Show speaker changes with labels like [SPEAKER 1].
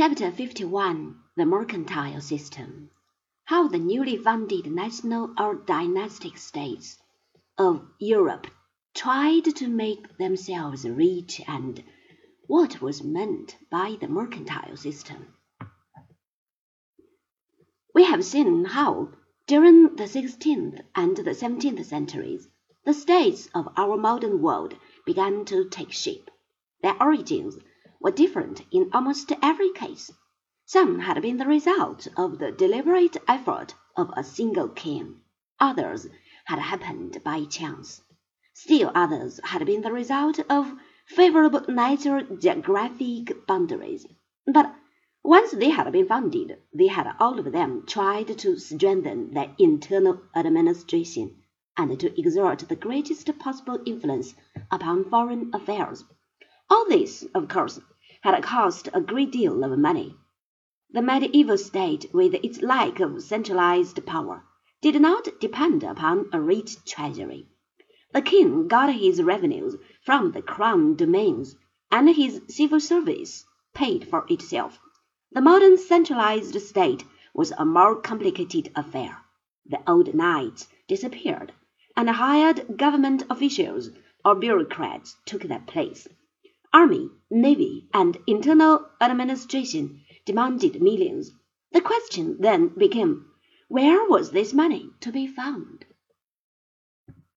[SPEAKER 1] Chapter 51 The Mercantile System How the newly founded national or dynastic states of Europe tried to make themselves rich and what was meant by the mercantile system. We have seen how, during the sixteenth and the seventeenth centuries, the states of our modern world began to take shape. Their origins were different in almost every case. Some had been the result of the deliberate effort of a single king, others had happened by chance. Still others had been the result of favorable natural geographic boundaries. But once they had been founded, they had all of them tried to strengthen their internal administration and to exert the greatest possible influence upon foreign affairs. All this, of course, had cost a great deal of money. The medieval state, with its lack of centralized power, did not depend upon a rich treasury. The king got his revenues from the crown domains, and his civil service paid for itself. The modern centralized state was a more complicated affair. The old knights disappeared, and hired government officials or bureaucrats took their place. Army, navy, and internal administration demanded millions. The question then became, where was this money to be found?